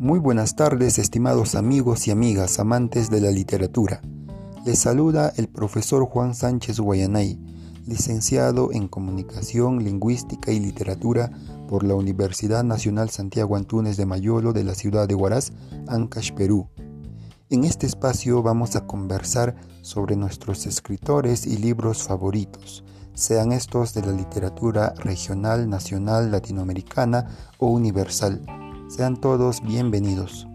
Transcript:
Muy buenas tardes, estimados amigos y amigas amantes de la literatura. Les saluda el profesor Juan Sánchez Guayanay, licenciado en Comunicación, Lingüística y Literatura por la Universidad Nacional Santiago Antúnez de Mayolo de la ciudad de Huaraz, Ancash, Perú. En este espacio vamos a conversar sobre nuestros escritores y libros favoritos, sean estos de la literatura regional, nacional, latinoamericana o universal. Sean todos bienvenidos.